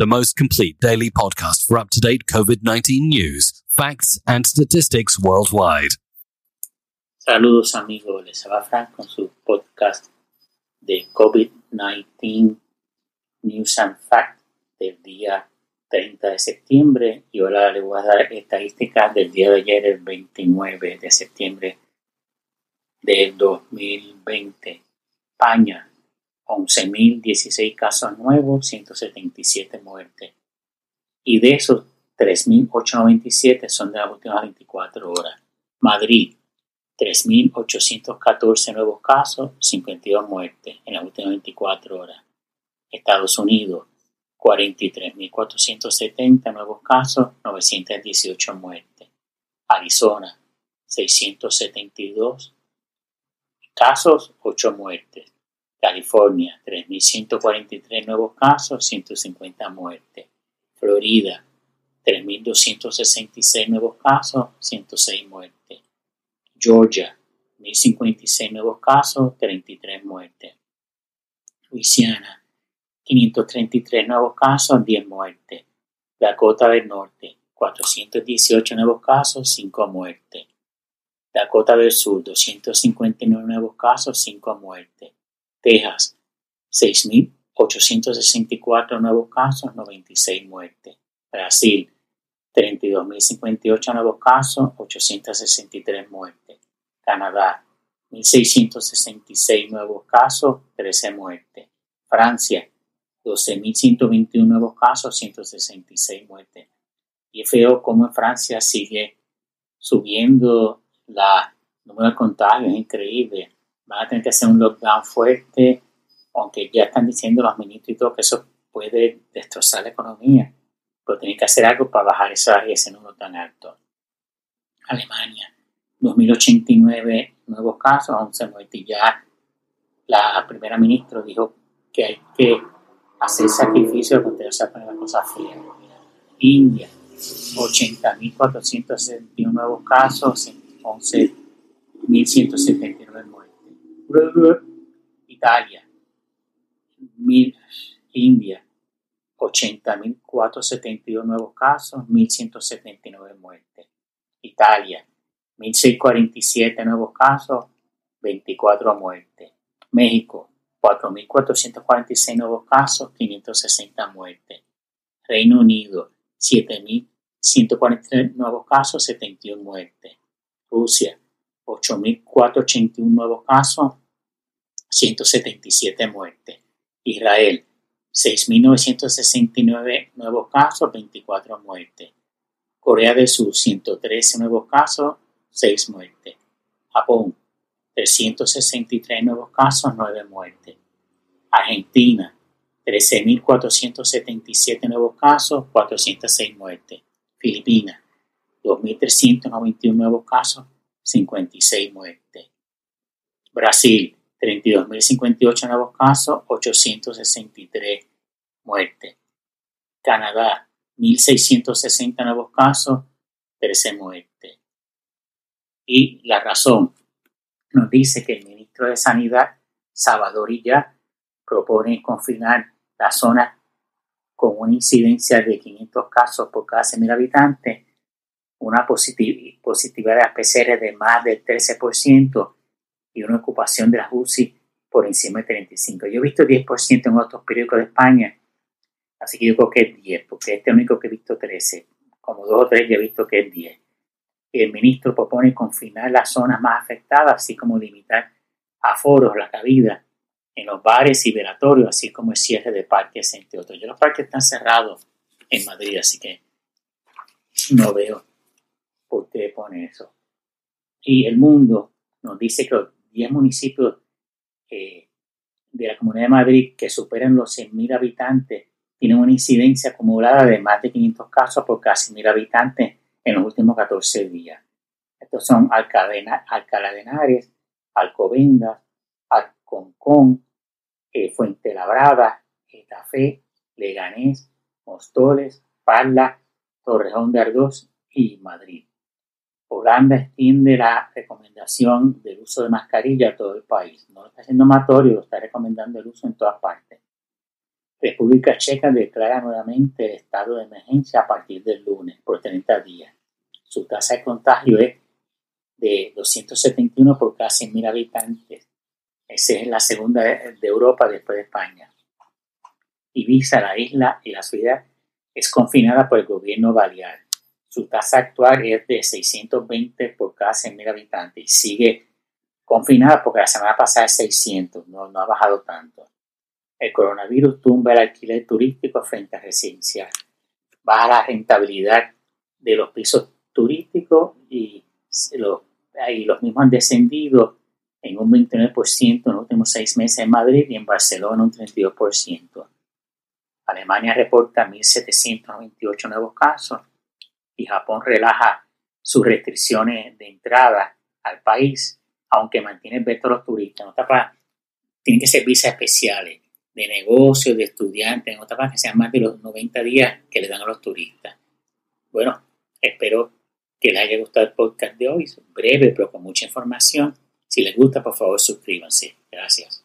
the most complete daily podcast for up to date COVID 19 news, facts, and statistics worldwide. Saludos amigos, les habla Frank con su podcast de COVID-19 News and Facts del día 30 de septiembre y ahora les voy a dar estadísticas del día de ayer, el 29 de septiembre del 2020. España, 11.016 casos nuevos, 177 muertes. Y de esos, 3.897 son de las últimas 24 horas. Madrid, 3.814 nuevos casos, 52 muertes en las últimas 24 horas. Estados Unidos, 43.470 nuevos casos, 918 muertes. Arizona, 672 casos, 8 muertes. California, 3.143 nuevos casos, 150 muertes. Florida, 3.266 nuevos casos, 106 muertes. Georgia, 1.056 nuevos casos, 33 muertes. Luisiana, 533 nuevos casos, 10 muertes. Dakota del Norte, 418 nuevos casos, 5 muertes. Dakota del Sur, 259 nuevos casos, 5 muertes. Texas, 6.864 nuevos casos, 96 muertes. Brasil, 32.058 nuevos casos, 863 muertes. Canadá, 1.666 nuevos casos, 13 muertes. Francia, 12.121 nuevos casos, 166 muertes. Y es feo cómo en Francia sigue subiendo la número de contagios, es increíble van a tener que hacer un lockdown fuerte, aunque ya están diciendo los ministros y todo que eso puede destrozar la economía, pero tienen que hacer algo para bajar ese número tan alto. Alemania, 2.089 nuevos casos, 11 muertes. Ya la primera ministra dijo que hay que hacer sacrificio porque no se poner las cosas frías. India, 80.461 nuevos casos, 11.179 muertes. Italia, India, 80.472 nuevos casos, 1.179 muertes. Italia, 1.647 nuevos casos, 24 muertes. México, 4.446 nuevos casos, 560 muertes. Reino Unido, 7.143 nuevos casos, 71 muertes. Rusia, 8.481 nuevos casos, 177 muertes. Israel, 6.969 nuevos casos, 24 muertes. Corea del Sur, 113 nuevos casos, 6 muertes. Japón, 363 nuevos casos, 9 muertes. Argentina, 13.477 nuevos casos, 406 muertes. Filipinas, 2.391 nuevos casos, 56 muertes. Brasil, 32.058 nuevos casos, 863 muertes. Canadá, 1.660 nuevos casos, 13 muertes. Y la razón nos dice que el ministro de Sanidad, Salvador ya propone confinar la zona con una incidencia de 500 casos por cada 100.000 habitantes, una positividad de PCR de más del 13%, y una ocupación de las UCI por encima de 35. Yo he visto 10% en otros periódicos de España, así que yo creo que es 10, porque este es el único que he visto 13. Como dos o tres ya he visto que es 10. El ministro propone confinar las zonas más afectadas, así como limitar aforos, la cabida en los bares y velatorios, así como el cierre de parques, entre otros. Yo los parques están cerrados en Madrid, así que no veo por qué pone eso. Y el mundo nos dice que 10 municipios eh, de la Comunidad de Madrid que superan los 100.000 habitantes tienen una incidencia acumulada de más de 500 casos por casi 1.000 habitantes en los últimos 14 días. Estos son Alcalá de Henares, Alcobendas, Alconcón, eh, Fuente Labrada, Etafé, Leganés, Mostoles, Parla, Torrejón de Ardoz y Madrid. Holanda extiende la recomendación del uso de mascarilla a todo el país. No lo está haciendo Matorio, lo está recomendando el uso en todas partes. República Checa declara nuevamente el estado de emergencia a partir del lunes por 30 días. Su tasa de contagio es de 271 por cada 100.000 habitantes. Esa es la segunda de Europa después de España. Ibiza, la isla y la ciudad, es confinada por el gobierno balear. Su tasa actual es de 620 por cada 100.000 habitantes y sigue confinada porque la semana pasada es 600, no, no ha bajado tanto. El coronavirus tumba el alquiler turístico frente a residencial. Baja la rentabilidad de los pisos turísticos y los, y los mismos han descendido en un 29% en los últimos seis meses en Madrid y en Barcelona un 32%. Alemania reporta 1.798 nuevos casos y Japón relaja sus restricciones de entrada al país, aunque mantiene veto a los turistas. En otra parte, tienen que ser visas especiales de negocios, de estudiantes, en otra parte que sean más de los 90 días que le dan a los turistas. Bueno, espero que les haya gustado el podcast de hoy, breve pero con mucha información. Si les gusta, por favor, suscríbanse. Gracias.